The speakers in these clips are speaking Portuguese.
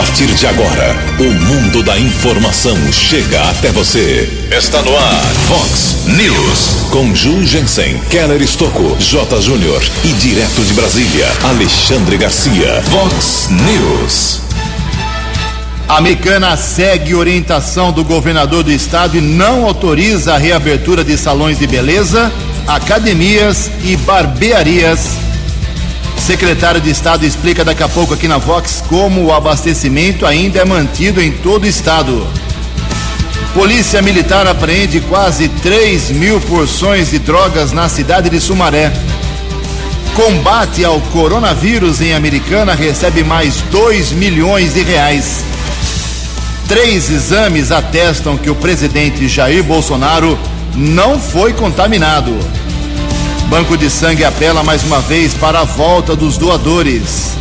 partir de agora, o mundo da informação chega até você. Está no ar, Fox News. Com Ju Jensen, Keller Estocco, J. Júnior e direto de Brasília, Alexandre Garcia. Fox News. A Americana segue orientação do governador do estado e não autoriza a reabertura de salões de beleza, academias e barbearias Secretário de Estado explica daqui a pouco aqui na Vox como o abastecimento ainda é mantido em todo o estado. Polícia Militar apreende quase 3 mil porções de drogas na cidade de Sumaré. Combate ao coronavírus em Americana recebe mais 2 milhões de reais. Três exames atestam que o presidente Jair Bolsonaro não foi contaminado. Banco de Sangue apela mais uma vez para a volta dos doadores.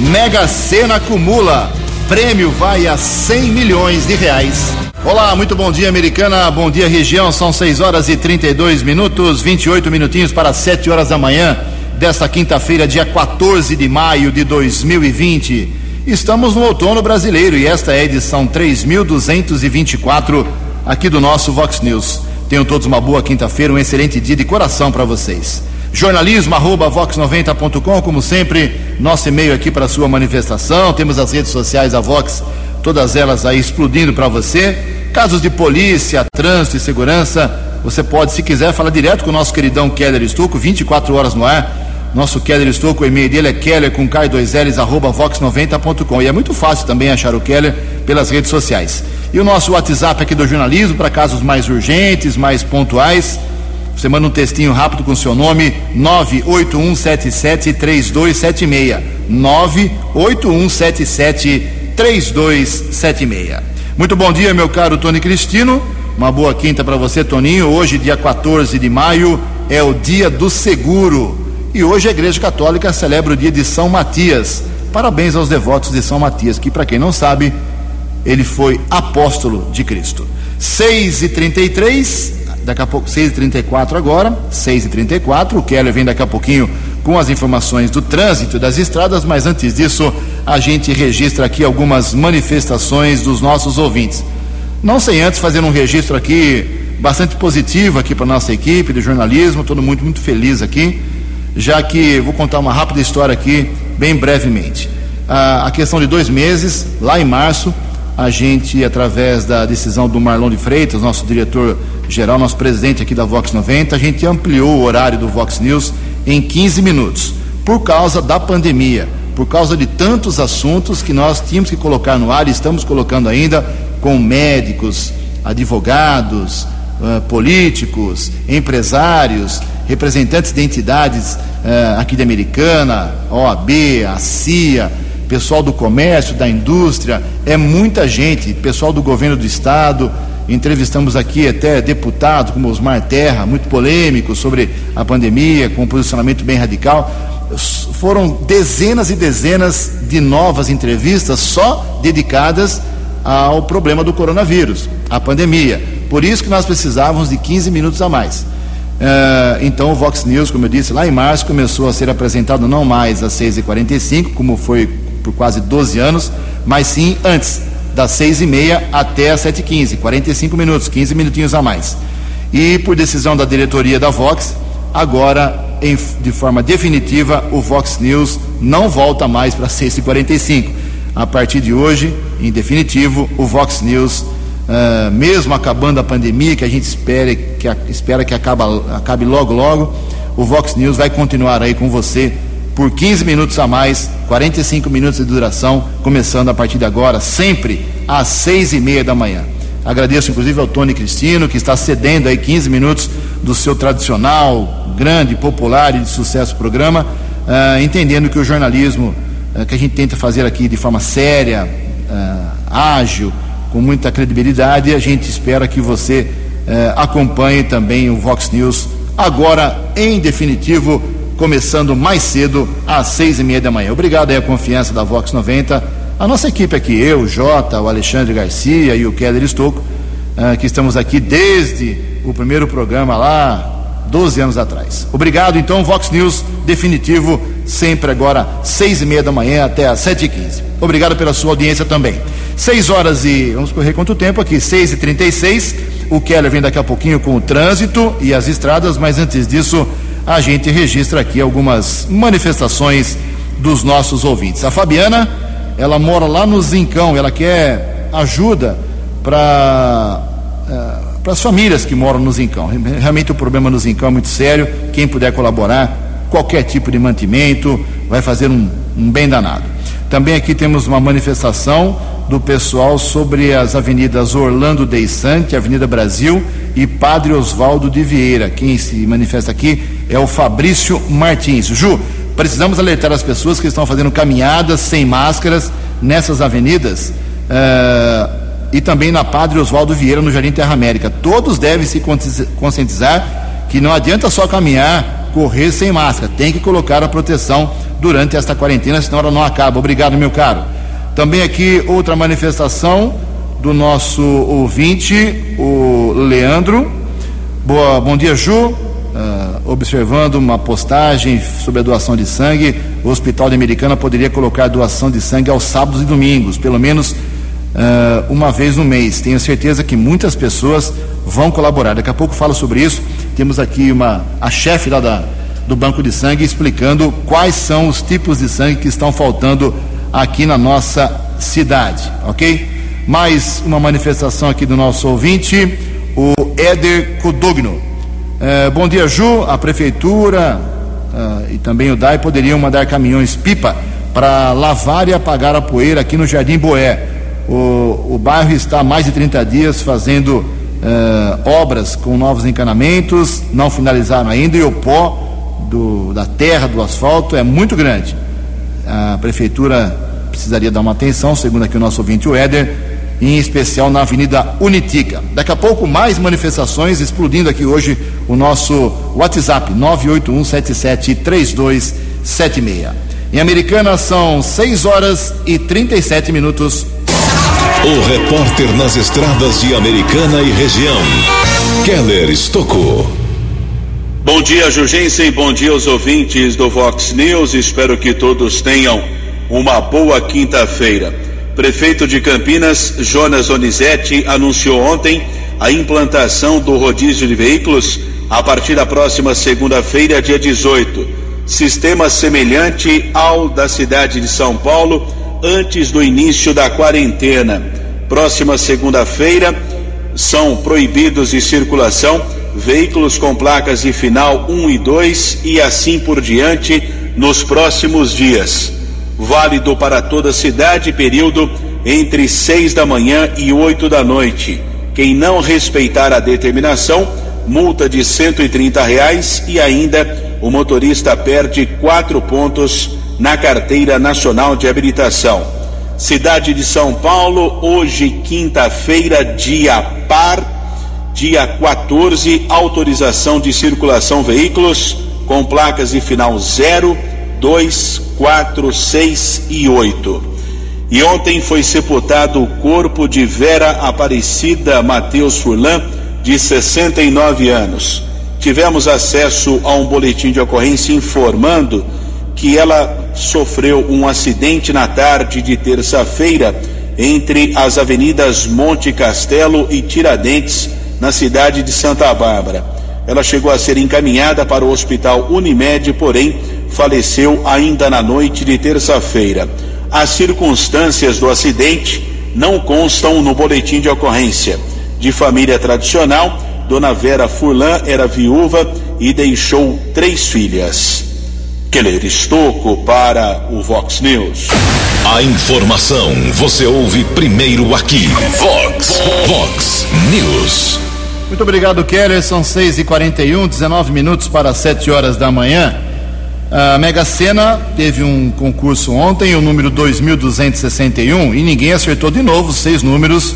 Mega Sena acumula. Prêmio vai a 100 milhões de reais. Olá, muito bom dia, americana. Bom dia, região. São 6 horas e 32 minutos, 28 minutinhos para 7 horas da manhã desta quinta-feira, dia 14 de maio de 2020. Estamos no outono brasileiro e esta é a edição 3224 aqui do nosso Vox News. Tenham todos uma boa quinta-feira, um excelente dia de coração para vocês. Jornalismo arroba vox90.com, como sempre, nosso e-mail aqui para sua manifestação. Temos as redes sociais da Vox, todas elas aí explodindo para você. Casos de polícia, trânsito e segurança, você pode, se quiser, falar direto com o nosso queridão Keller Estuco, 24 horas no ar. Nosso Keller Estuco, o e-mail dele é keller com k2ls arroba vox90.com. E é muito fácil também achar o Keller pelas redes sociais. E o nosso WhatsApp aqui do jornalismo, para casos mais urgentes, mais pontuais. Você manda um textinho rápido com seu nome, 981773276. 981773276. Muito bom dia, meu caro Tony Cristino. Uma boa quinta para você, Toninho. Hoje, dia 14 de maio, é o dia do seguro. E hoje a Igreja Católica celebra o dia de São Matias. Parabéns aos devotos de São Matias, que, para quem não sabe, ele foi apóstolo de Cristo. 6 e 33 daqui a pouco, 6 e 34 agora, 6 e 34 o Keller vem daqui a pouquinho com as informações do trânsito das estradas, mas antes disso, a gente registra aqui algumas manifestações dos nossos ouvintes. Não sem antes fazer um registro aqui bastante positivo aqui para nossa equipe de jornalismo, todo mundo muito feliz aqui, já que vou contar uma rápida história aqui, bem brevemente. a questão de dois meses, lá em março, a gente, através da decisão do Marlon de Freitas, nosso diretor-geral, nosso presidente aqui da Vox 90, a gente ampliou o horário do Vox News em 15 minutos, por causa da pandemia, por causa de tantos assuntos que nós tínhamos que colocar no ar e estamos colocando ainda com médicos, advogados, uh, políticos, empresários, representantes de entidades uh, aqui de Americana, OAB, a CIA pessoal do comércio, da indústria, é muita gente, pessoal do governo do estado. Entrevistamos aqui até deputados como Osmar Terra, muito polêmico sobre a pandemia, com um posicionamento bem radical. Foram dezenas e dezenas de novas entrevistas só dedicadas ao problema do coronavírus, à pandemia. Por isso que nós precisávamos de 15 minutos a mais. Uh, então o Vox News, como eu disse, lá em março começou a ser apresentado não mais às 6h45, como foi por quase 12 anos, mas sim antes, das 6 e meia até as 7 e 15 45 minutos, 15 minutinhos a mais. E por decisão da diretoria da Vox, agora, em, de forma definitiva, o Vox News não volta mais para 6 e 45 A partir de hoje, em definitivo, o Vox News, uh, mesmo acabando a pandemia, que a gente espere, que, espera que acaba, acabe logo, logo, o Vox News vai continuar aí com você por 15 minutos a mais, 45 minutos de duração, começando a partir de agora, sempre às seis e meia da manhã. Agradeço inclusive ao Tony Cristino, que está cedendo aí 15 minutos do seu tradicional, grande, popular e de sucesso programa, uh, entendendo que o jornalismo uh, que a gente tenta fazer aqui de forma séria, uh, ágil, com muita credibilidade, a gente espera que você acompanhe também o Vox News, agora em definitivo começando mais cedo, às seis e meia da manhã. Obrigado aí a confiança da Vox 90, a nossa equipe aqui, eu, Jota, o Alexandre Garcia e o Keller Estocco, uh, que estamos aqui desde o primeiro programa lá, 12 anos atrás. Obrigado, então, Vox News definitivo, sempre agora, seis e meia da manhã até às sete e quinze. Obrigado pela sua audiência também. 6 horas e. Vamos correr quanto tempo aqui? 6 e 36 O Keller vem daqui a pouquinho com o trânsito e as estradas, mas antes disso, a gente registra aqui algumas manifestações dos nossos ouvintes. A Fabiana, ela mora lá no Zincão, ela quer ajuda para. Uh, para as famílias que moram no Zincão. Realmente o problema no Zincão é muito sério. Quem puder colaborar, qualquer tipo de mantimento, vai fazer um, um bem danado. Também aqui temos uma manifestação do pessoal sobre as avenidas Orlando Deissante, Avenida Brasil e Padre Oswaldo de Vieira. Quem se manifesta aqui é o Fabrício Martins. Ju, precisamos alertar as pessoas que estão fazendo caminhadas sem máscaras nessas avenidas. Uh, e também na Padre Oswaldo Vieira, no Jardim Terra América. Todos devem se conscientizar que não adianta só caminhar, correr sem máscara, tem que colocar a proteção durante esta quarentena, senão ela não acaba. Obrigado, meu caro. Também aqui outra manifestação do nosso ouvinte, o Leandro. Boa, bom dia, Ju. Uh, observando uma postagem sobre a doação de sangue, o Hospital de Americana poderia colocar doação de sangue aos sábados e domingos, pelo menos uh, uma vez no mês. Tenho certeza que muitas pessoas vão colaborar. Daqui a pouco falo sobre isso. Temos aqui uma a chefe lá da, do banco de sangue explicando quais são os tipos de sangue que estão faltando aqui na nossa cidade, ok? Mais uma manifestação aqui do nosso ouvinte, o Éder Codogno. Uh, bom dia, Ju. A prefeitura uh, e também o DAI poderiam mandar caminhões pipa para lavar e apagar a poeira aqui no Jardim Boé. O, o bairro está há mais de 30 dias fazendo uh, obras com novos encanamentos, não finalizaram ainda, e o pó do, da terra, do asfalto, é muito grande. A prefeitura precisaria dar uma atenção, segundo aqui o nosso ouvinte, o Éder, em especial na Avenida Unitica. Daqui a pouco, mais manifestações, explodindo aqui hoje o nosso WhatsApp, 981773276. Em Americana são 6 horas e 37 minutos. O repórter nas estradas de Americana e região, Keller Estocou. Bom dia, Jugensen. Bom dia aos ouvintes do Vox News. Espero que todos tenham uma boa quinta-feira. Prefeito de Campinas, Jonas Onizete, anunciou ontem a implantação do rodízio de veículos a partir da próxima segunda-feira, dia 18. Sistema semelhante ao da cidade de São Paulo antes do início da quarentena. Próxima segunda-feira são proibidos de circulação veículos com placas de final 1 e 2 e assim por diante nos próximos dias. Válido para toda a cidade, período entre 6 da manhã e 8 da noite. Quem não respeitar a determinação, multa de 130 reais e ainda o motorista perde quatro pontos na carteira nacional de habilitação. Cidade de São Paulo, hoje quinta-feira, dia par, dia 14, autorização de circulação veículos com placas de final 0, 2, 4, 6 e 8. E ontem foi sepultado o corpo de Vera Aparecida Matheus Furlan, de 69 anos. Tivemos acesso a um boletim de ocorrência informando que ela sofreu um acidente na tarde de terça-feira entre as avenidas Monte Castelo e Tiradentes, na cidade de Santa Bárbara. Ela chegou a ser encaminhada para o hospital Unimed, porém faleceu ainda na noite de terça-feira. As circunstâncias do acidente não constam no boletim de ocorrência. De família tradicional, Dona Vera Furlan era viúva e deixou três filhas. Keller Estocco para o Vox News. A informação você ouve primeiro aqui. Vox, Vox News. Muito obrigado, Keller. São 6 e 41 19 minutos para 7 horas da manhã. A Mega Sena teve um concurso ontem, o número 2261, e ninguém acertou de novo seis números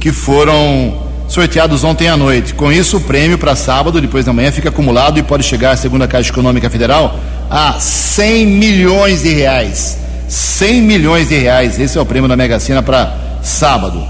que foram sorteados ontem à noite. Com isso, o prêmio para sábado, depois da manhã, fica acumulado e pode chegar à segunda Caixa Econômica Federal a 100 milhões de reais. 100 milhões de reais. Esse é o prêmio da Mega Sena para sábado.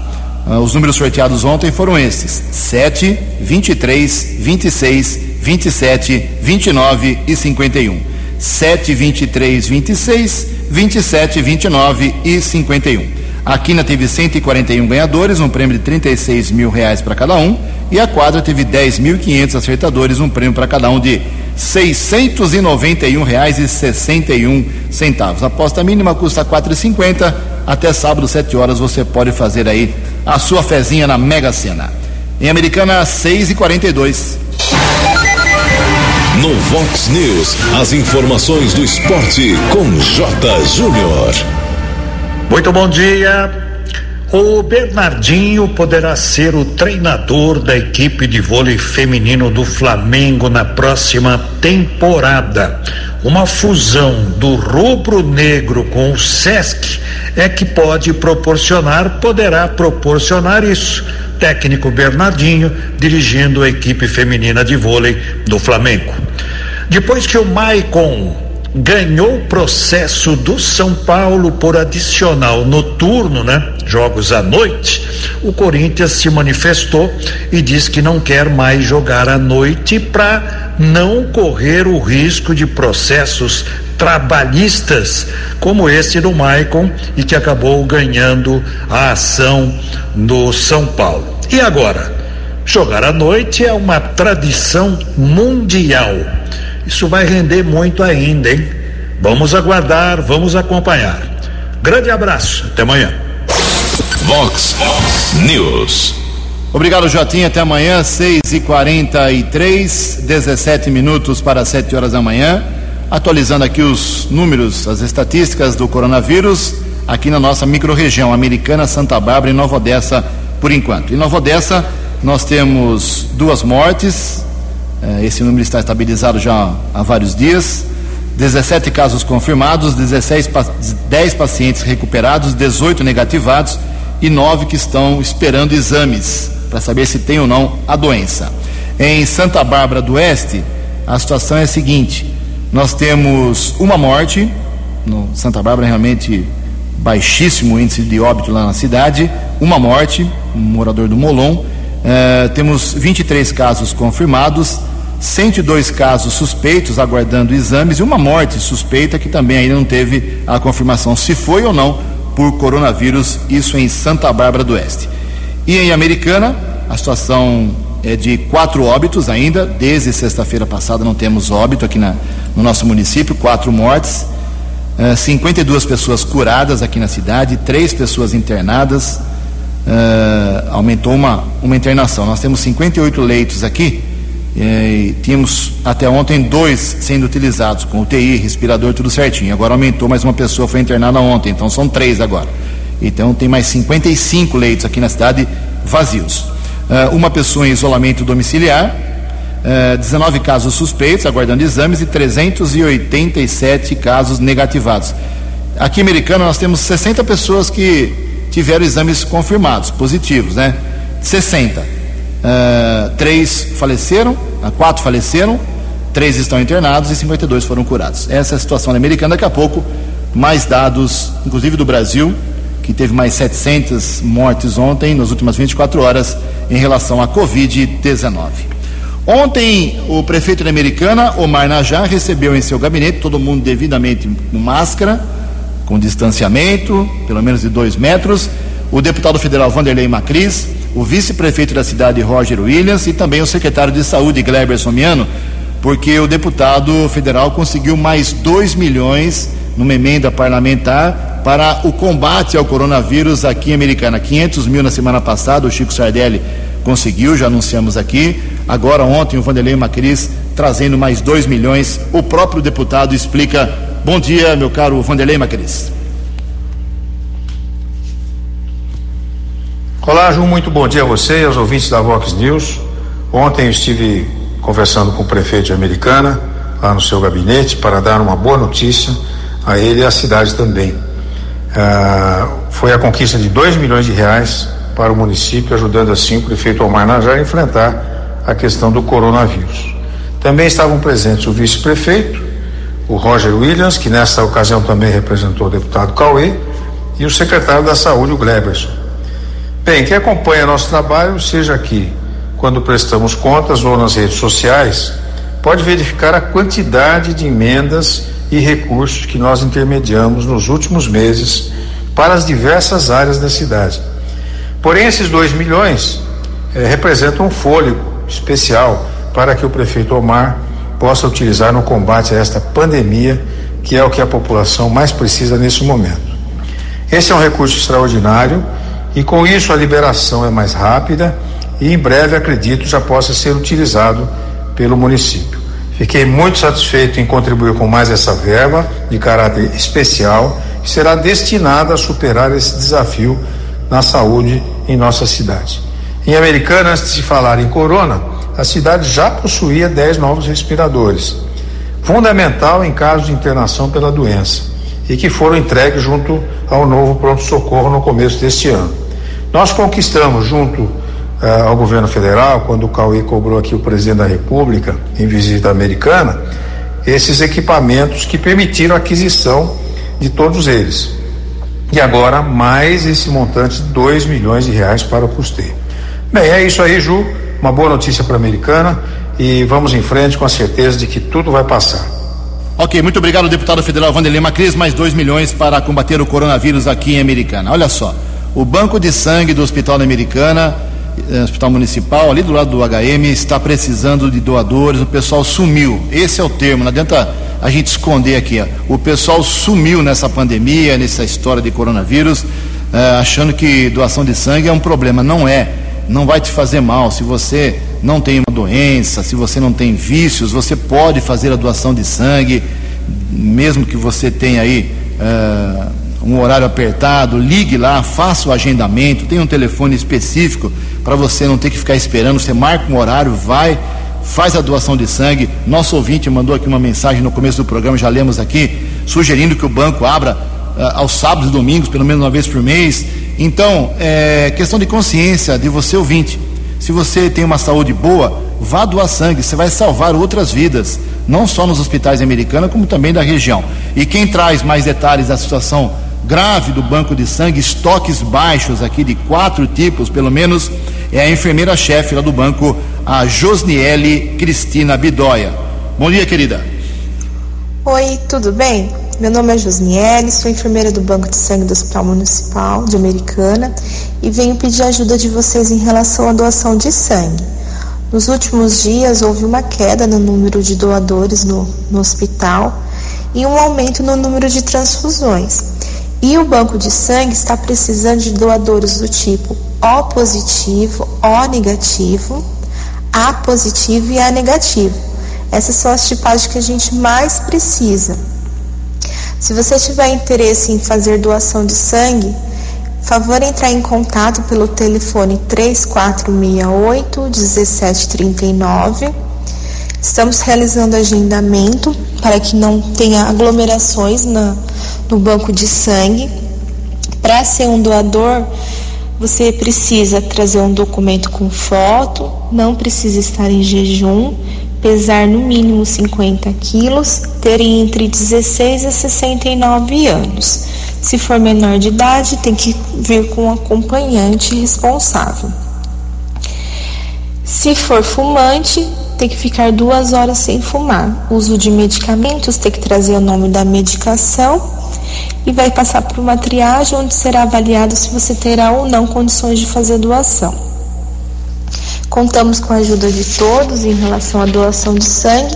Uh, os números sorteados ontem foram esses: 7, 23, 26, 27, 29 e 51. 7, 23, 26, 27, 29 e 51. A Quina teve 141 ganhadores, um prêmio de 36 mil reais para cada um, e a quadra teve 10.500 acertadores, um prêmio para cada um de 691 reais e 61 centavos. A aposta mínima custa 4,50. Até sábado, 7 horas, você pode fazer aí a sua fezinha na Mega Sena. Em Americana, 6 e 42 No Vox News, as informações do esporte com J. Júnior. Muito bom dia. O Bernardinho poderá ser o treinador da equipe de vôlei feminino do Flamengo na próxima temporada. Uma fusão do rubro-negro com o SESC é que pode proporcionar, poderá proporcionar isso. Técnico Bernardinho dirigindo a equipe feminina de vôlei do Flamengo. Depois que o Maicon ganhou o processo do São Paulo por adicional noturno, né? Jogos à noite. O Corinthians se manifestou e diz que não quer mais jogar à noite para não correr o risco de processos trabalhistas como esse do Maicon e que acabou ganhando a ação no São Paulo. E agora? Jogar à noite é uma tradição mundial isso vai render muito ainda, hein? Vamos aguardar, vamos acompanhar. Grande abraço, até amanhã. Vox News. Obrigado, Jotinha. Até amanhã, 6 e 43 17 minutos para 7 horas da manhã. Atualizando aqui os números, as estatísticas do coronavírus aqui na nossa microrregião americana, Santa Bárbara e Nova Odessa, por enquanto. Em Nova Odessa, nós temos duas mortes, esse número está estabilizado já há vários dias. 17 casos confirmados, 16, 10 pacientes recuperados, 18 negativados e 9 que estão esperando exames para saber se tem ou não a doença. Em Santa Bárbara do Oeste, a situação é a seguinte: nós temos uma morte, no Santa Bárbara realmente baixíssimo índice de óbito lá na cidade, uma morte, um morador do Molon é, temos 23 casos confirmados, 102 casos suspeitos aguardando exames e uma morte suspeita que também ainda não teve a confirmação se foi ou não por coronavírus, isso em Santa Bárbara do Oeste. E em Americana, a situação é de quatro óbitos ainda, desde sexta-feira passada não temos óbito aqui na, no nosso município, quatro mortes, é, 52 pessoas curadas aqui na cidade, três pessoas internadas, uh, aumentou uma, uma internação. Nós temos 58 leitos aqui, e tínhamos até ontem dois sendo utilizados, com UTI, respirador, tudo certinho. Agora aumentou, mais uma pessoa foi internada ontem, então são três agora. Então tem mais 55 leitos aqui na cidade vazios. Uh, uma pessoa em isolamento domiciliar, uh, 19 casos suspeitos, aguardando exames, e 387 casos negativados. Aqui em Americana nós temos 60 pessoas que tiveram exames confirmados, positivos, né? 60. Uh, três faleceram, uh, quatro faleceram, três estão internados e 52 foram curados. Essa é a situação americana. Daqui a pouco, mais dados, inclusive do Brasil, que teve mais 700 mortes ontem, nas últimas 24 horas, em relação à Covid-19. Ontem, o prefeito da Americana, Omar Najá, recebeu em seu gabinete, todo mundo devidamente com máscara, com distanciamento, pelo menos de dois metros, o deputado federal Vanderlei Macris, o vice-prefeito da cidade Roger Williams e também o secretário de saúde Gleber Somiano, porque o deputado federal conseguiu mais 2 milhões numa emenda parlamentar para o combate ao coronavírus aqui em Americana. 500 mil na semana passada, o Chico Sardelli conseguiu, já anunciamos aqui. Agora, ontem, o Vanderlei Macris trazendo mais 2 milhões. O próprio deputado explica Bom dia, meu caro Vanderlei Macris. Olá, Ju, muito bom dia a você e aos ouvintes da Vox News. Ontem eu estive conversando com o prefeito de Americana, lá no seu gabinete, para dar uma boa notícia a ele e à cidade também. Ah, foi a conquista de 2 milhões de reais para o município, ajudando assim o prefeito Omar Najá a enfrentar a questão do coronavírus. Também estavam presentes o vice-prefeito, o Roger Williams, que nessa ocasião também representou o deputado Cauê, e o secretário da Saúde, o Gleberson. Bem, quem acompanha nosso trabalho, seja aqui quando prestamos contas ou nas redes sociais, pode verificar a quantidade de emendas e recursos que nós intermediamos nos últimos meses para as diversas áreas da cidade. Porém, esses 2 milhões eh, representam um fôlego especial para que o prefeito Omar possa utilizar no combate a esta pandemia, que é o que a população mais precisa nesse momento. Esse é um recurso extraordinário e com isso a liberação é mais rápida e em breve acredito já possa ser utilizado pelo município. Fiquei muito satisfeito em contribuir com mais essa verba de caráter especial que será destinada a superar esse desafio na saúde em nossa cidade. Em Americana, antes de falar em corona, a cidade já possuía 10 novos respiradores, fundamental em casos de internação pela doença, e que foram entregues junto ao novo pronto-socorro no começo deste ano. Nós conquistamos, junto uh, ao governo federal, quando o Cauê cobrou aqui o presidente da República em visita americana, esses equipamentos que permitiram a aquisição de todos eles. E agora mais esse montante de 2 milhões de reais para o custeio. Bem, é isso aí, Ju. Uma boa notícia para a Americana e vamos em frente com a certeza de que tudo vai passar. Ok, muito obrigado, deputado federal Vanderlei Macris. Mais 2 milhões para combater o coronavírus aqui em Americana. Olha só, o banco de sangue do Hospital da Americana, eh, Hospital Municipal, ali do lado do HM, está precisando de doadores. O pessoal sumiu. Esse é o termo, não adianta a gente esconder aqui. Ó. O pessoal sumiu nessa pandemia, nessa história de coronavírus, eh, achando que doação de sangue é um problema. Não é. Não vai te fazer mal. Se você não tem uma doença, se você não tem vícios, você pode fazer a doação de sangue, mesmo que você tenha aí. Uh, um horário apertado, ligue lá, faça o agendamento, tem um telefone específico para você não ter que ficar esperando, você marca um horário, vai, faz a doação de sangue. Nosso ouvinte mandou aqui uma mensagem no começo do programa, já lemos aqui, sugerindo que o banco abra uh, aos sábados e domingos, pelo menos uma vez por mês. Então, é questão de consciência de você ouvinte. Se você tem uma saúde boa, vá doar sangue, você vai salvar outras vidas, não só nos hospitais americanos, como também da região. E quem traz mais detalhes da situação grave do banco de sangue, estoques baixos aqui de quatro tipos, pelo menos, é a enfermeira-chefe lá do banco, a Josniele Cristina Bidóia. Bom dia, querida. Oi, tudo bem? Meu nome é Josniele, sou enfermeira do Banco de Sangue do Hospital Municipal de Americana e venho pedir ajuda de vocês em relação à doação de sangue. Nos últimos dias houve uma queda no número de doadores no, no hospital e um aumento no número de transfusões. E o banco de sangue está precisando de doadores do tipo O positivo, O negativo, A positivo e A negativo. Essas são as tipagens que a gente mais precisa. Se você tiver interesse em fazer doação de sangue, favor entrar em contato pelo telefone 3468 1739. Estamos realizando agendamento para que não tenha aglomerações na, no banco de sangue. Para ser um doador, você precisa trazer um documento com foto, não precisa estar em jejum, pesar no mínimo 50 quilos, ter entre 16 e 69 anos. Se for menor de idade, tem que vir com um acompanhante responsável. Se for fumante, tem que ficar duas horas sem fumar. Uso de medicamentos, tem que trazer o nome da medicação e vai passar por uma triagem onde será avaliado se você terá ou não condições de fazer doação. Contamos com a ajuda de todos em relação à doação de sangue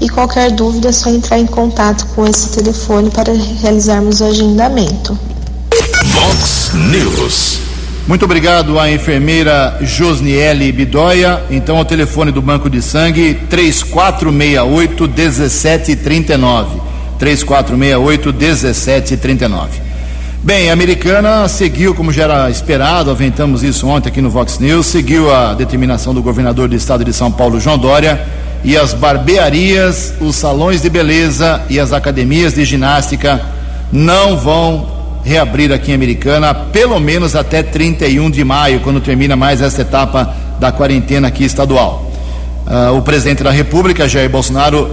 e qualquer dúvida é só entrar em contato com esse telefone para realizarmos o agendamento. Vox News. Muito obrigado à enfermeira Josniele Bidóia. Então, o telefone do Banco de Sangue, 3468 1739. 3468 1739. Bem, a americana seguiu, como já era esperado, aventamos isso ontem aqui no Vox News, seguiu a determinação do governador do estado de São Paulo, João Dória, e as barbearias, os salões de beleza e as academias de ginástica não vão reabrir aqui em Americana, pelo menos até 31 de maio, quando termina mais essa etapa da quarentena aqui estadual. Uh, o presidente da República, Jair Bolsonaro,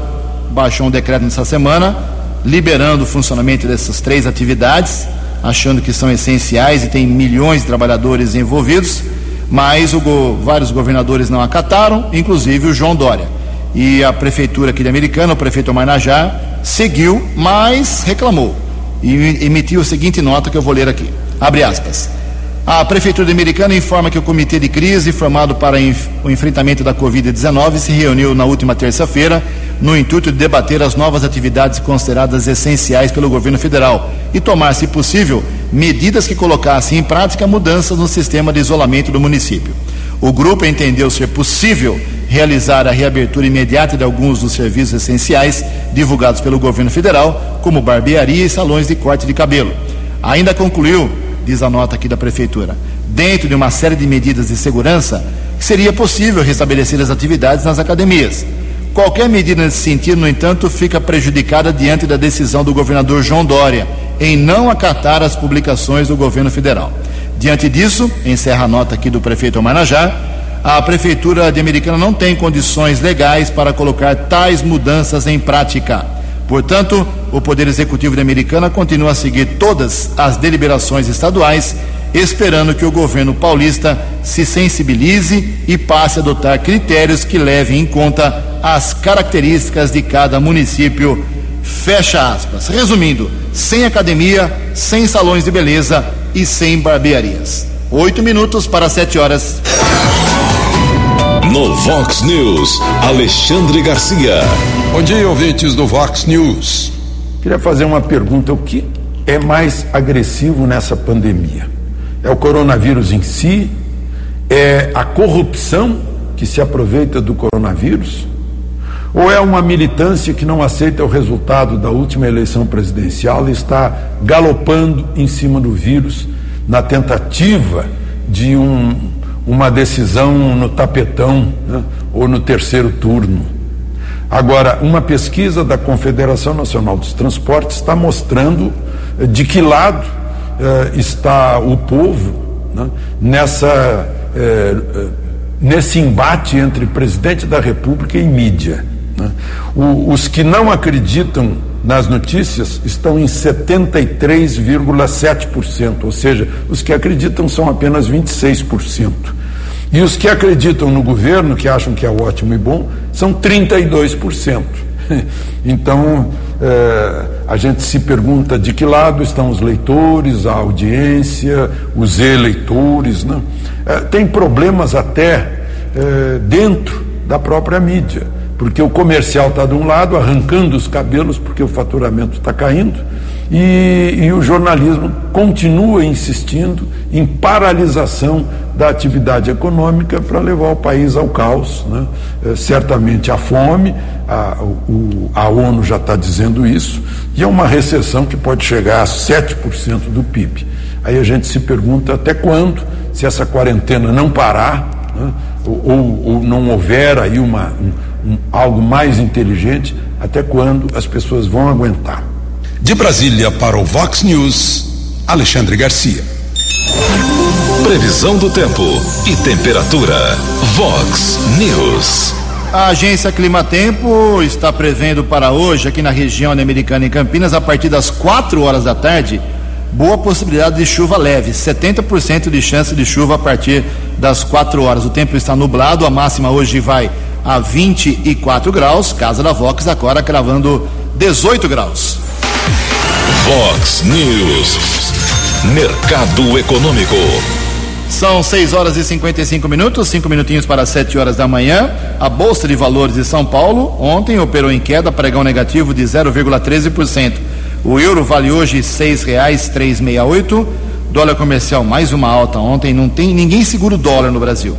baixou um decreto nessa semana, liberando o funcionamento dessas três atividades achando que são essenciais e tem milhões de trabalhadores envolvidos, mas o, vários governadores não acataram, inclusive o João Dória. E a prefeitura aqui de Americana, o prefeito Marnajá, seguiu, mas reclamou e emitiu a seguinte nota que eu vou ler aqui. Abre aspas. A Prefeitura de Americana informa que o Comitê de Crise, formado para o enfrentamento da Covid-19, se reuniu na última terça-feira no intuito de debater as novas atividades consideradas essenciais pelo governo federal e tomar, se possível, medidas que colocassem em prática mudanças no sistema de isolamento do município. O grupo entendeu ser possível realizar a reabertura imediata de alguns dos serviços essenciais divulgados pelo governo federal, como barbearia e salões de corte de cabelo. Ainda concluiu diz a nota aqui da Prefeitura, dentro de uma série de medidas de segurança, seria possível restabelecer as atividades nas academias. Qualquer medida nesse sentido, no entanto, fica prejudicada diante da decisão do governador João Dória em não acatar as publicações do governo federal. Diante disso, encerra a nota aqui do prefeito Marnajá, a Prefeitura de Americana não tem condições legais para colocar tais mudanças em prática. Portanto, o Poder Executivo de Americana continua a seguir todas as deliberações estaduais, esperando que o governo paulista se sensibilize e passe a adotar critérios que levem em conta as características de cada município. Fecha aspas. Resumindo, sem academia, sem salões de beleza e sem barbearias. Oito minutos para sete horas. No Vox News, Alexandre Garcia. Bom dia, ouvintes do Vox News. Queria fazer uma pergunta: o que é mais agressivo nessa pandemia? É o coronavírus em si? É a corrupção que se aproveita do coronavírus? Ou é uma militância que não aceita o resultado da última eleição presidencial e está galopando em cima do vírus na tentativa de um uma decisão no tapetão né, ou no terceiro turno. Agora, uma pesquisa da Confederação Nacional dos Transportes está mostrando eh, de que lado eh, está o povo né, nessa, eh, nesse embate entre presidente da República e mídia. Né. O, os que não acreditam nas notícias estão em 73,7%, ou seja, os que acreditam são apenas 26%. E os que acreditam no governo, que acham que é ótimo e bom, são 32%. Então, eh, a gente se pergunta de que lado estão os leitores, a audiência, os eleitores. Né? Eh, tem problemas até eh, dentro da própria mídia porque o comercial está de um lado, arrancando os cabelos, porque o faturamento está caindo, e, e, o jornalismo continua insistindo em paralisação da atividade econômica para levar o país ao caos. Né? É, certamente a fome, a, o, a ONU já está dizendo isso, e é uma recessão que pode chegar a 7% do PIB. Aí a gente se pergunta até quando, se essa quarentena não parar, né? ou, ou, ou, não houver aí uma. Um, um, algo mais inteligente, até quando as pessoas vão aguentar. De Brasília para o Vox News, Alexandre Garcia. Previsão do tempo e temperatura. Vox News. A agência Climatempo está prevendo para hoje, aqui na região americana em Campinas, a partir das 4 horas da tarde, boa possibilidade de chuva leve, 70% de chance de chuva a partir das 4 horas. O tempo está nublado, a máxima hoje vai a 24 graus. Casa da Vox agora cravando 18 graus. Vox News. Mercado Econômico. São 6 horas e 55 minutos, 5 minutinhos para 7 horas da manhã. A Bolsa de Valores de São Paulo ontem operou em queda, pregão negativo de 0,13%. O euro vale hoje R$ 6,368. Dólar comercial mais uma alta ontem. Não tem ninguém segura o dólar no Brasil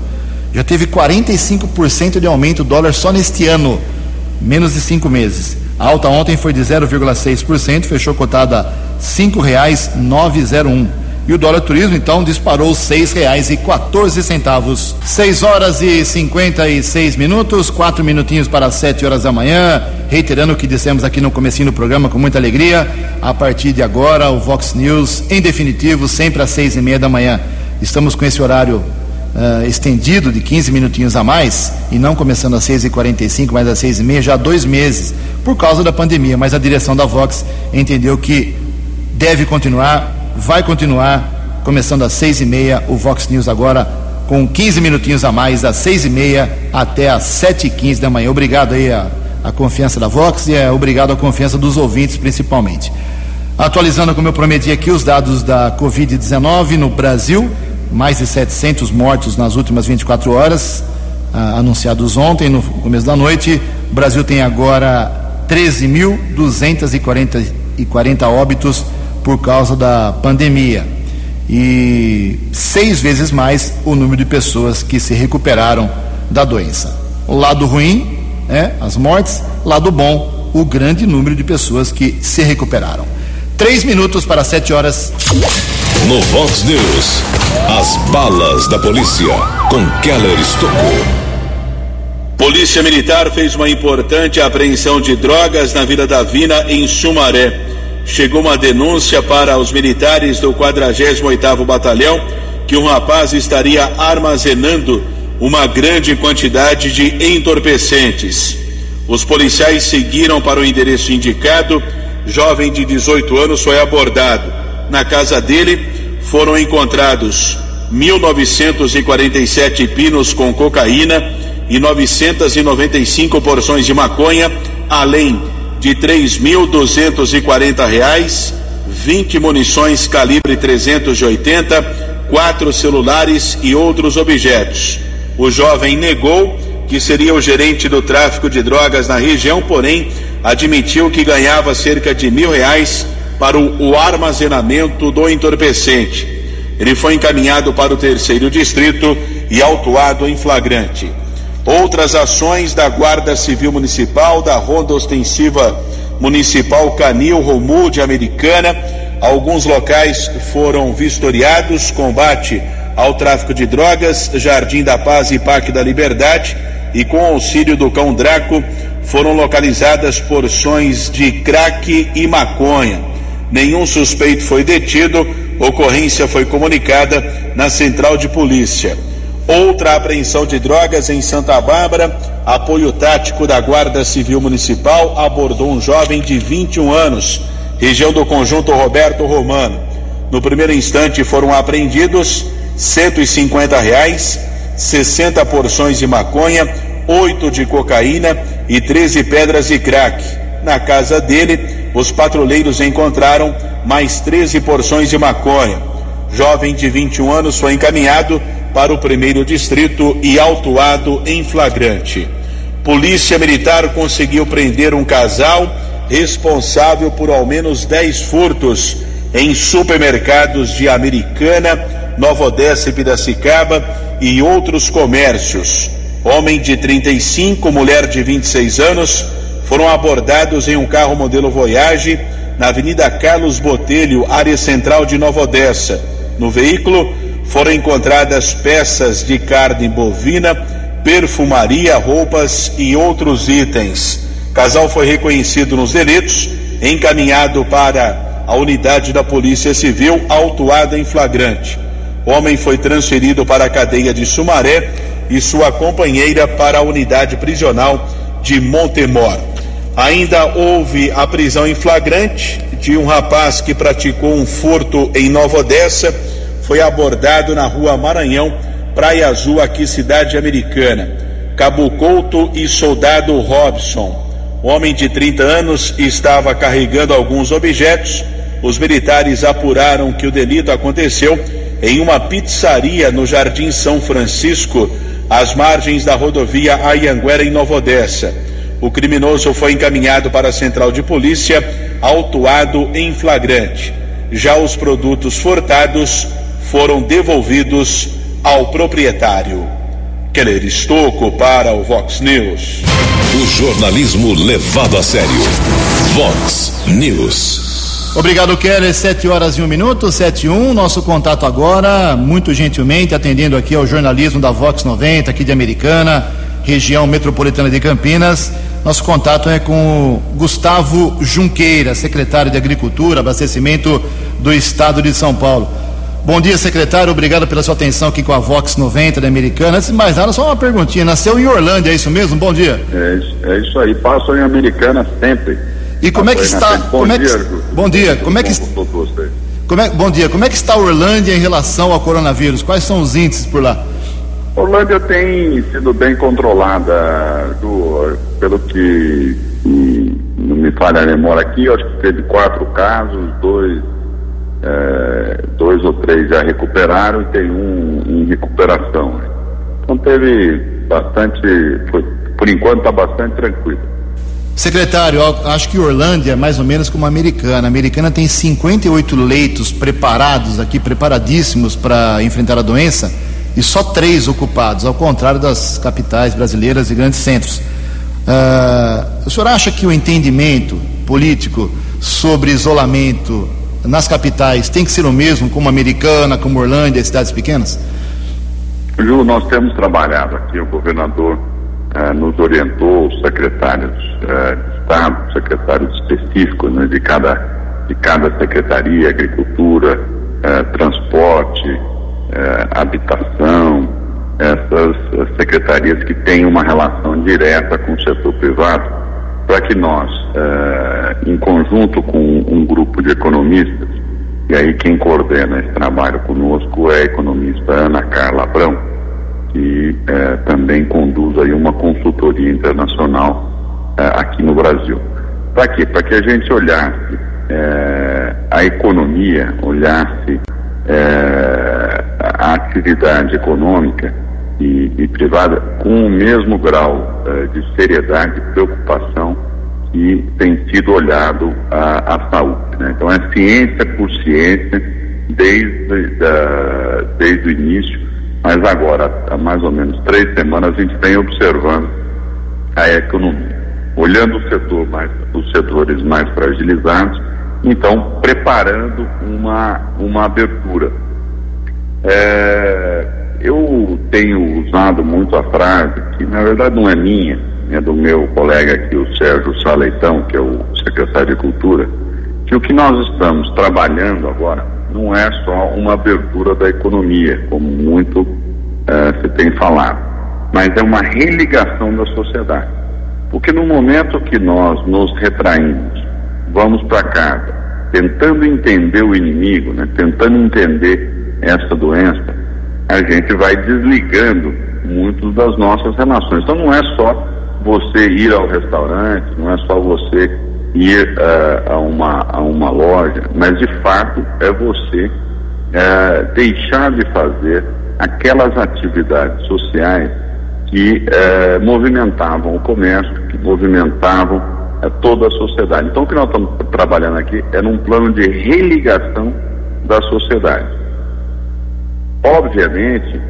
já teve 45% de aumento do dólar só neste ano, menos de cinco meses. A alta ontem foi de 0,6%, fechou cotada R$ 5,901. E o dólar turismo então disparou R$ 6,14. 6 horas e 56 minutos, quatro minutinhos para 7 horas da manhã. Reiterando o que dissemos aqui no comecinho do programa com muita alegria. A partir de agora, o Vox News, em definitivo, sempre às seis e meia da manhã. Estamos com esse horário uh, estendido de 15 minutinhos a mais, e não começando às 6h45, mas às 6h30, já há dois meses, por causa da pandemia. Mas a direção da Vox entendeu que deve continuar, vai continuar, começando às 6h30, o Vox News agora com 15 minutinhos a mais, das seis e meia até às sete e quinze da manhã. Obrigado aí a, a confiança da Vox e é, obrigado a confiança dos ouvintes, principalmente. Atualizando, como eu prometi aqui, os dados da Covid-19 no Brasil, mais de 700 mortos nas últimas 24 horas, ah, anunciados ontem, no começo da noite. O Brasil tem agora 13.240 óbitos por causa da pandemia. E seis vezes mais o número de pessoas que se recuperaram da doença. O lado ruim, é, as mortes, lado bom, o grande número de pessoas que se recuperaram. Três minutos para sete horas. No Vox News, as balas da polícia com Keller Estocou. Polícia Militar fez uma importante apreensão de drogas na Vila da Vina, em Sumaré. Chegou uma denúncia para os militares do 48º Batalhão que um rapaz estaria armazenando uma grande quantidade de entorpecentes. Os policiais seguiram para o endereço indicado. Jovem de 18 anos foi abordado. Na casa dele foram encontrados 1.947 pinos com cocaína e 995 porções de maconha, além de 3.240 reais, 20 munições calibre 380, quatro celulares e outros objetos. O jovem negou que seria o gerente do tráfico de drogas na região, porém admitiu que ganhava cerca de mil reais para o, armazenamento do entorpecente. Ele foi encaminhado para o terceiro distrito e autuado em flagrante. Outras ações da Guarda Civil Municipal, da Ronda Ostensiva Municipal Canil Romude Americana. Alguns locais foram vistoriados, combate ao tráfico de drogas, Jardim da Paz e Parque da Liberdade, e com auxílio do cão Draco foram localizadas porções de crack e maconha. Nenhum suspeito foi detido, ocorrência foi comunicada na central de polícia. Outra apreensão de drogas em Santa Bárbara. Apoio tático da Guarda Civil Municipal abordou um jovem de 21 anos, região do conjunto Roberto Romano. No primeiro instante foram apreendidos 150 reais, 60 porções de maconha, 8 de cocaína e 13 pedras de crack. Na casa dele, os patrulheiros encontraram mais 13 porções de maconha. Jovem de 21 anos foi encaminhado para o primeiro distrito e autuado em flagrante. Polícia Militar conseguiu prender um casal responsável por ao menos 10 furtos em supermercados de Americana, Nova Odessa e Piracicaba e outros comércios. Homem de 35, mulher de 26 anos foram abordados em um carro modelo Voyage na Avenida Carlos Botelho, área central de Nova Odessa. No veículo foram encontradas peças de carne bovina, perfumaria, roupas e outros itens. O casal foi reconhecido nos delitos, encaminhado para a unidade da Polícia Civil, autuada em flagrante. O homem foi transferido para a cadeia de Sumaré e sua companheira para a unidade prisional de Montemor. Ainda houve a prisão em flagrante de um rapaz que praticou um furto em Nova Odessa foi abordado na rua Maranhão, Praia Azul, aqui cidade americana. Cabo Couto e soldado Robson. Homem de 30 anos estava carregando alguns objetos. Os militares apuraram que o delito aconteceu em uma pizzaria no Jardim São Francisco, às margens da rodovia Ayanguera, em Nova Odessa. O criminoso foi encaminhado para a central de polícia, autuado em flagrante. Já os produtos furtados foram devolvidos ao proprietário. Keller Estocco para o Vox News. O jornalismo levado a sério. Vox News. Obrigado, Keller. Sete horas e um minuto, sete e um. Nosso contato agora, muito gentilmente, atendendo aqui ao jornalismo da Vox 90, aqui de Americana, região metropolitana de Campinas. Nosso contato é com o Gustavo Junqueira, secretário de Agricultura, Abastecimento do Estado de São Paulo. Bom dia, secretário. Obrigado pela sua atenção aqui com a Vox 90 da Americana. Antes de mais nada, só uma perguntinha. Nasceu em Orlândia, é isso mesmo? Bom dia. É, é isso aí. Passo em Americana sempre. E como é que está? Bom como dia. É que, bom dia. Como é que como é, bom dia. Como é que está Orlândia em relação ao coronavírus? Quais são os índices por lá? Orlândia tem sido bem controlada, do, pelo que não me falha a memória aqui, acho que teve quatro casos, dois, é, dois ou três já recuperaram e tem um em recuperação. Né? Então teve bastante, por, por enquanto está bastante tranquilo. Secretário, acho que Orlândia é mais ou menos como a americana. A americana tem 58 leitos preparados aqui, preparadíssimos para enfrentar a doença, e só três ocupados, ao contrário das capitais brasileiras e grandes centros. Uh, o senhor acha que o entendimento político sobre isolamento nas capitais tem que ser o mesmo como americana, como Orlândia cidades pequenas? Ju, nós temos trabalhado aqui, o governador eh, nos orientou, os secretários eh, de Estado, secretários específicos né, de, cada, de cada secretaria, agricultura, eh, transporte, habitação, essas secretarias que têm uma relação direta com o setor privado, para que nós, em conjunto com um grupo de economistas, e aí quem coordena esse trabalho conosco é a economista Ana Carla Abrão, que é, também conduz aí uma consultoria internacional é, aqui no Brasil. Para quê? Para que a gente olhasse é, a economia, olhasse é, a atividade econômica e, e, privada com o mesmo grau é, de seriedade e preocupação que tem sido olhado a, a saúde. Né? Então é ciência por ciência desde, da, desde o início mas agora, há mais ou menos três semanas, a gente vem observando a economia, olhando o setor mais, os setores mais fragilizados, então preparando uma, uma abertura. É, eu tenho usado muito a frase, que na verdade não é minha, é do meu colega aqui, o Sérgio Saleitão, que é o secretário de Cultura, que o que nós estamos trabalhando agora não é só uma abertura da economia, como muito uh, se tem falado, mas é uma religação da sociedade. Porque no momento que nós nos retraímos, vamos para casa, tentando entender o inimigo, né, tentando entender essa doença, a gente vai desligando muitas das nossas relações. Então não é só você ir ao restaurante, não é só você ir uh, a, uma, a uma loja, mas de fato é você uh, deixar de fazer aquelas atividades sociais que uh, movimentavam o comércio, que movimentavam toda a sociedade. Então o que nós estamos trabalhando aqui é num plano de religação da sociedade. Obviamente,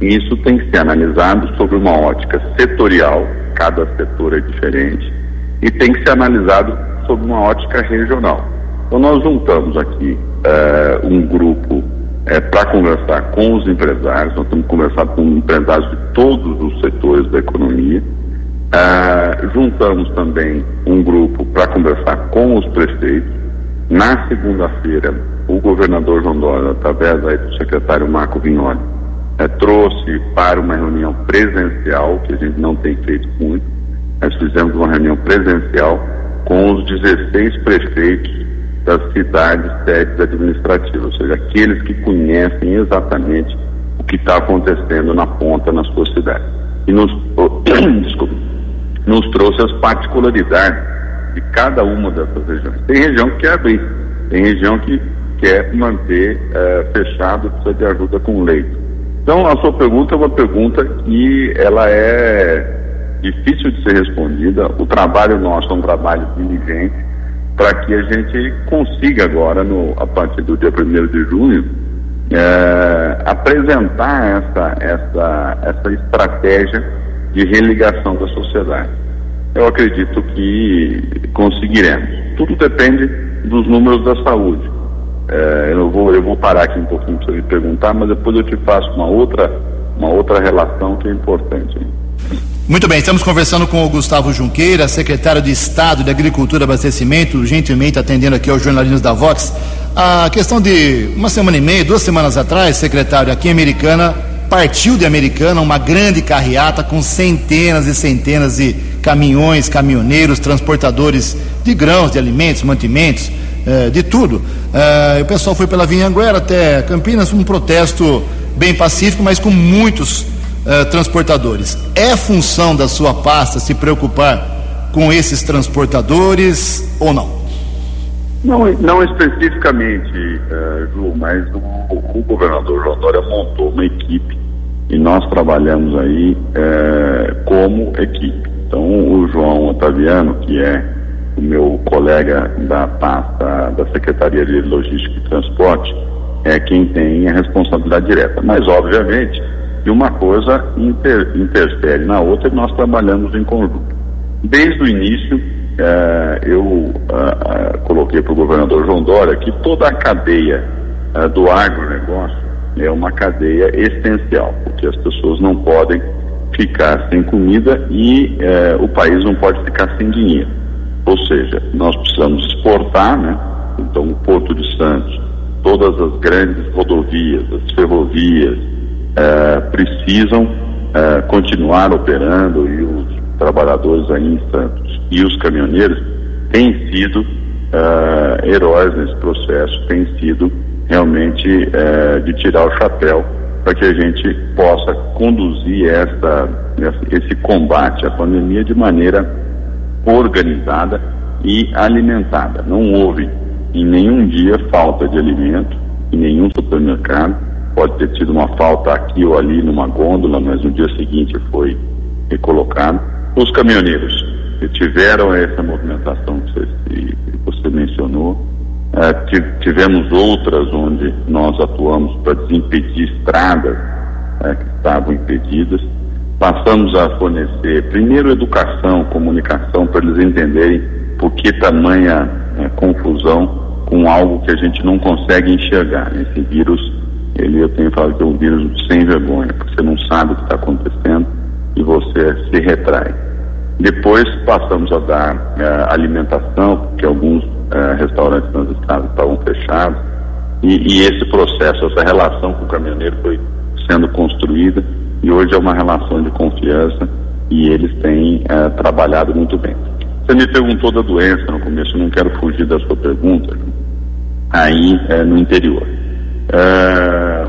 isso tem que ser analisado sobre uma ótica setorial, cada setor é diferente e tem que ser analisado sob uma ótica regional. Então nós juntamos aqui uh, um grupo eh, para conversar com os empresários, nós estamos conversando com empresários de todos os setores da economia. Uh, juntamos também um grupo para conversar com os prefeitos. Na segunda-feira, o governador João Dória, através do secretário Marco Vignoli, trouxe para uma reunião presencial, que a gente não tem feito muito, nós fizemos uma reunião presencial com os 16 prefeitos das cidades sedes administrativas, ou seja, aqueles que conhecem exatamente o que está acontecendo na ponta na sua cidade. E nos, desculpa, nos trouxe as particularidades de cada uma dessas regiões. Tem região que quer abrir, tem região que quer manter uh, fechado, precisa de ajuda com leito. Então, a sua pergunta é uma pergunta que ela é difícil de ser respondida. O trabalho nosso é um trabalho diligente para que a gente consiga agora, no, a partir do dia 1 de junho, é, apresentar essa, essa, essa estratégia de religação da sociedade. Eu acredito que conseguiremos. Tudo depende dos números da saúde. É, eu, vou, eu vou parar aqui um pouquinho para você me perguntar, mas depois eu te faço uma outra, uma outra relação que é importante. Muito bem, estamos conversando com o Gustavo Junqueira, secretário de Estado de Agricultura e Abastecimento, gentilmente atendendo aqui aos jornalistas da Vox. A questão de uma semana e meia, duas semanas atrás, secretário, aqui em Americana, partiu de Americana uma grande carreata com centenas e centenas de caminhões, caminhoneiros, transportadores de grãos, de alimentos, mantimentos, eh, de tudo. Eh, o pessoal foi pela Vinha Anguera até Campinas, um protesto bem pacífico, mas com muitos uh, transportadores. É função da sua pasta se preocupar com esses transportadores ou não? Não, não especificamente, uh, Ju, mas o, o, governador João Dória montou uma equipe e nós trabalhamos aí uh, como equipe. Então, o João Otaviano, que é o meu colega da pasta da Secretaria de Logística e Transporte, é quem tem a responsabilidade direta. Mas, obviamente, e uma coisa inter, interfere na outra e nós trabalhamos em conjunto. Desde o início, eh, eu coloquei para o governador João Dória que toda a cadeia do agronegócio é uma cadeia essencial, porque as pessoas não podem ficar sem comida e o país não pode ficar sem dinheiro. Ou seja, nós precisamos exportar, né? Então, o Porto de Santos, todas as grandes rodovias, as ferrovias, precisam continuar operando e os trabalhadores aí em Santos e os caminhoneiros têm sido uh, heróis nesse processo, têm sido realmente uh, de tirar o chapéu para que a gente possa conduzir essa, esse combate à pandemia de maneira organizada e alimentada. Não houve em nenhum dia falta de alimento em nenhum supermercado. Pode ter tido uma falta aqui ou ali numa gôndola, mas no dia seguinte foi recolocado. Os caminhoneiros que tiveram essa movimentação que você, que você mencionou, é, tivemos outras onde nós atuamos para desimpedir estradas é, que estavam impedidas. Passamos a fornecer, primeiro, educação, comunicação, para eles entenderem por que tamanha é, confusão com algo que a gente não consegue enxergar. Esse vírus, ele, eu tenho falado que é um vírus sem vergonha, porque você não sabe o que está acontecendo e você se retrai. Depois passamos a dar uh, alimentação, porque alguns uh, restaurantes nas estradas estavam fechados, e, e, esse processo, essa relação com o caminhoneiro foi sendo construída, e hoje é uma relação de confiança, e eles têm uh, trabalhado muito bem. Você me perguntou da doença no começo, não quero fugir da sua pergunta, aí no interior.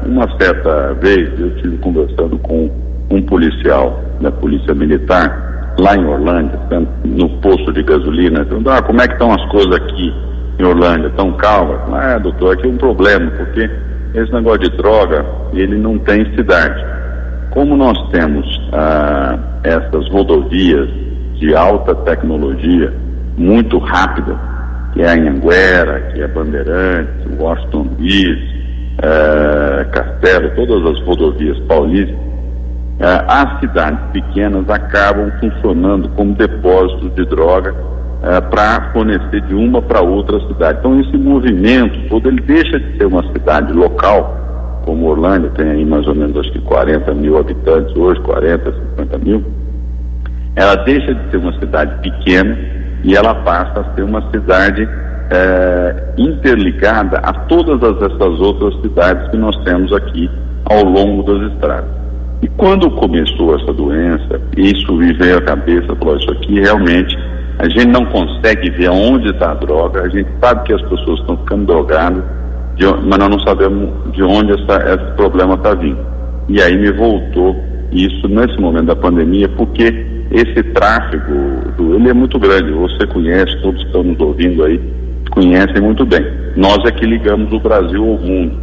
uma certa vez eu estive conversando com um policial da Polícia Militar, lá em Orlândia, no posto de gasolina, perguntando, ah, como é que estão as coisas aqui em Orlândia? Tão calmas? Ah, doutor, aqui é um problema, porque esse negócio de droga, ele não tem cidade. Como nós temos ah, essas rodovias de alta tecnologia, muito rápida, que é a Anhanguera, que é Bandeirantes, Washington Luiz, eh, Castelo, todas as rodovias paulistas, as cidades pequenas acabam funcionando como depósitos de droga é, para fornecer de uma para outra cidade. Então esse movimento todo ele deixa de ser uma cidade local, como Orlândia tem aí mais ou menos acho que 40 mil habitantes hoje, 40, 50 mil, ela deixa de ser uma cidade pequena e ela passa a ser uma cidade é, interligada a todas as, essas outras cidades que nós temos aqui ao longo das estradas. E quando começou essa doença, isso me veio à cabeça, falou, isso aqui realmente, a gente não consegue ver onde está a droga, a gente sabe que as pessoas estão ficando drogadas, de, mas nós não sabemos de onde essa, esse problema está vindo. E aí me voltou isso nesse momento da pandemia, porque esse tráfego, ele é muito grande, você conhece, todos que estão nos ouvindo aí, conhecem muito bem. Nós é que ligamos o Brasil ao mundo.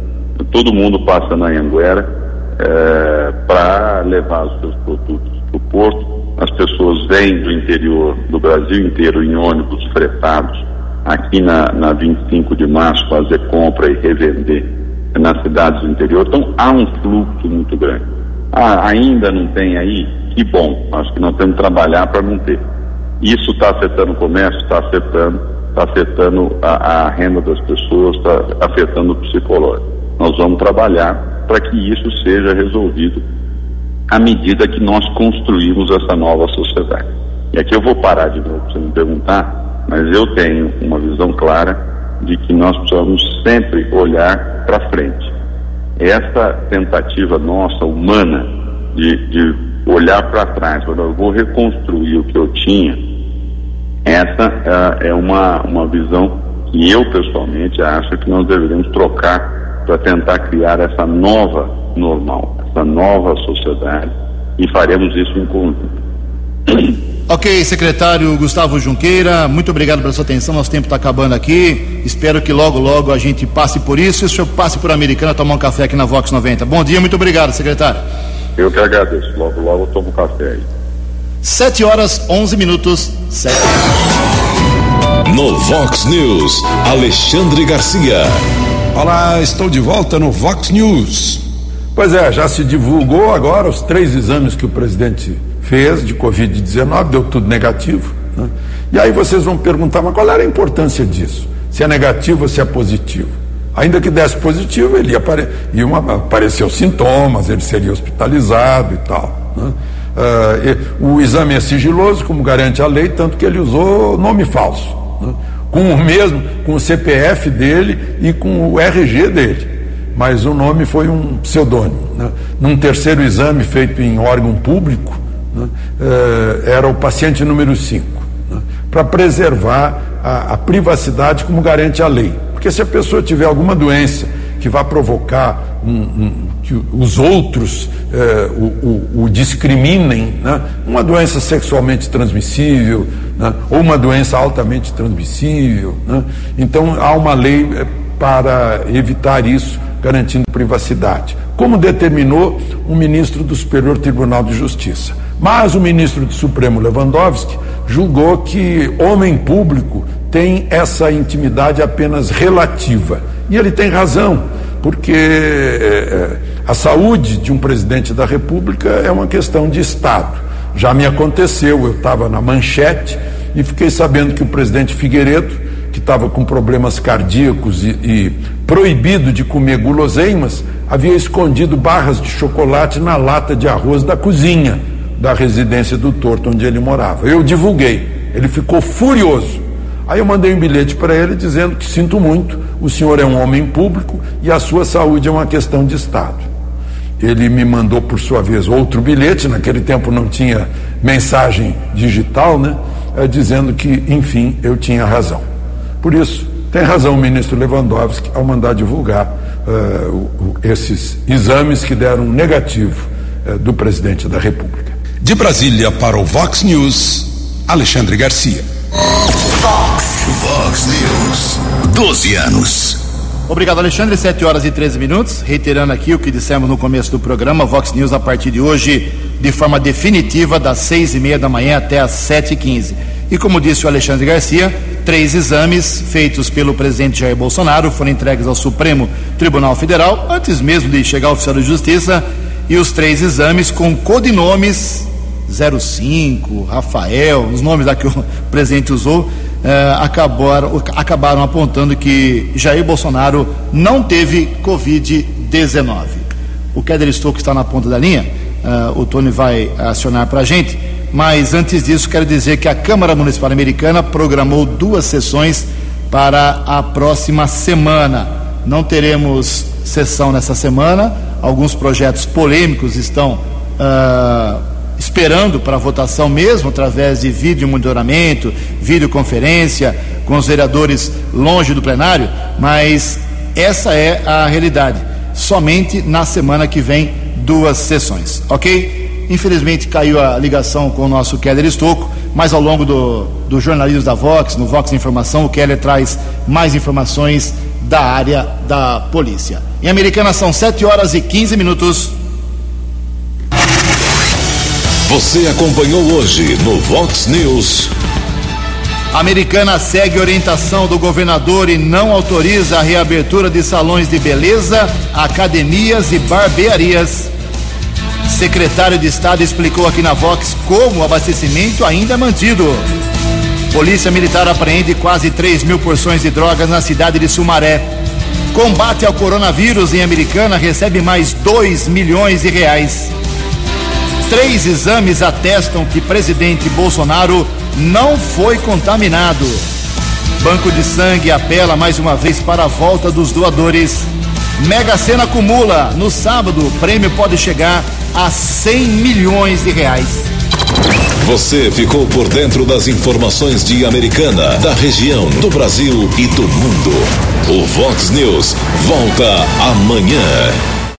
Todo mundo passa na Anguera, é, para levar os seus produtos para o porto. As pessoas vêm do interior do Brasil inteiro em ônibus fretados aqui na, na 25 de março fazer compra e revender nas cidades do interior. Então há um fluxo muito grande. Ah, ainda não tem aí? Que bom, acho que nós temos que trabalhar para não ter. Isso está afetando o comércio, está afetando, está afetando a, a renda das pessoas, está afetando o psicológico. Nós vamos trabalhar para que isso seja resolvido à medida que nós construímos essa nova sociedade. E aqui eu vou parar de novo para me perguntar, mas eu tenho uma visão clara de que nós precisamos sempre olhar para frente. Essa tentativa nossa, humana, de, de olhar para trás, eu vou reconstruir o que eu tinha, essa é, é uma, uma visão que eu pessoalmente acho que nós deveríamos trocar para tentar criar essa nova normal, essa nova sociedade e faremos isso em conjunto. Ok, secretário Gustavo Junqueira, muito obrigado pela sua atenção. Nosso tempo está acabando aqui. Espero que logo, logo a gente passe por isso e o senhor passe por Americana tomar um café aqui na Vox 90. Bom dia, muito obrigado, secretário. Eu que agradeço. Logo, logo eu tomo café aí. 7 horas 11 minutos. 7. No Vox News, Alexandre Garcia. Olá, estou de volta no Vox News. Pois é, já se divulgou agora os três exames que o presidente fez de Covid-19, deu tudo negativo. Né? E aí vocês vão perguntar, mas qual era a importância disso? Se é negativo ou se é positivo? Ainda que desse positivo, ele apare... ia aparecer os sintomas, ele seria hospitalizado e tal. Né? Uh, o exame é sigiloso, como garante a lei, tanto que ele usou nome falso. Com o mesmo, com o CPF dele e com o RG dele. Mas o nome foi um pseudônimo. Né? Num terceiro exame feito em órgão público, né? uh, era o paciente número 5, né? para preservar a, a privacidade como garante a lei. Porque se a pessoa tiver alguma doença que vai provocar um, um, que os outros eh, o, o, o, discriminem, né? uma doença sexualmente transmissível, né? ou uma doença altamente transmissível. Né? Então há uma lei eh, para evitar isso, garantindo privacidade. Como determinou o ministro do Superior Tribunal de Justiça. Mas o ministro do Supremo Lewandowski julgou que homem público tem essa intimidade apenas relativa. E ele tem razão, porque é, a saúde de um presidente da República é uma questão de Estado. Já me aconteceu, eu estava na manchete e fiquei sabendo que o presidente Figueiredo, que estava com problemas cardíacos e, e proibido de comer guloseimas, havia escondido barras de chocolate na lata de arroz da cozinha da residência do Torto, onde ele morava. Eu divulguei, ele ficou furioso Aí eu mandei um bilhete para ele dizendo que sinto muito, o senhor é um homem público e a sua saúde é uma questão de Estado. Ele me mandou, por sua vez, outro bilhete, naquele tempo não tinha mensagem digital, né? É, dizendo que, enfim, eu tinha razão. Por isso, tem razão o ministro Lewandowski ao mandar divulgar uh, esses exames que deram negativo uh, do presidente da República. De Brasília para o Vox News, Alexandre Garcia. Fox. Fox News. 12 anos. Obrigado, Alexandre. 7 horas e 13 minutos. Reiterando aqui o que dissemos no começo do programa, Vox News a partir de hoje, de forma definitiva, das 6 e meia da manhã até as 7 e 15 E como disse o Alexandre Garcia, três exames feitos pelo presidente Jair Bolsonaro foram entregues ao Supremo Tribunal Federal, antes mesmo de chegar ao oficial de justiça, e os três exames com codinomes 05, Rafael, os nomes lá que o presidente usou, eh, acabaram, acabaram apontando que Jair Bolsonaro não teve Covid-19. O Keller Stouck está na ponta da linha, eh, o Tony vai acionar para a gente, mas antes disso quero dizer que a Câmara Municipal Americana programou duas sessões para a próxima semana. Não teremos sessão nessa semana, alguns projetos polêmicos estão. Uh, esperando para votação mesmo através de vídeo monitoramento, videoconferência, com os vereadores longe do plenário, mas essa é a realidade. Somente na semana que vem, duas sessões, ok? Infelizmente caiu a ligação com o nosso Keller Estocco, mas ao longo do, do jornalismo da Vox, no Vox Informação, o Keller traz mais informações da área da polícia. Em Americana são 7 horas e 15 minutos. Você acompanhou hoje no Vox News. A americana segue orientação do governador e não autoriza a reabertura de salões de beleza, academias e barbearias. Secretário de Estado explicou aqui na Vox como o abastecimento ainda é mantido. Polícia Militar apreende quase 3 mil porções de drogas na cidade de Sumaré. Combate ao coronavírus em Americana recebe mais 2 milhões de reais. Três exames atestam que presidente Bolsonaro não foi contaminado. Banco de Sangue apela mais uma vez para a volta dos doadores. Mega Sena acumula. No sábado, o prêmio pode chegar a 100 milhões de reais. Você ficou por dentro das informações de Americana, da região, do Brasil e do mundo. O Vox News volta amanhã.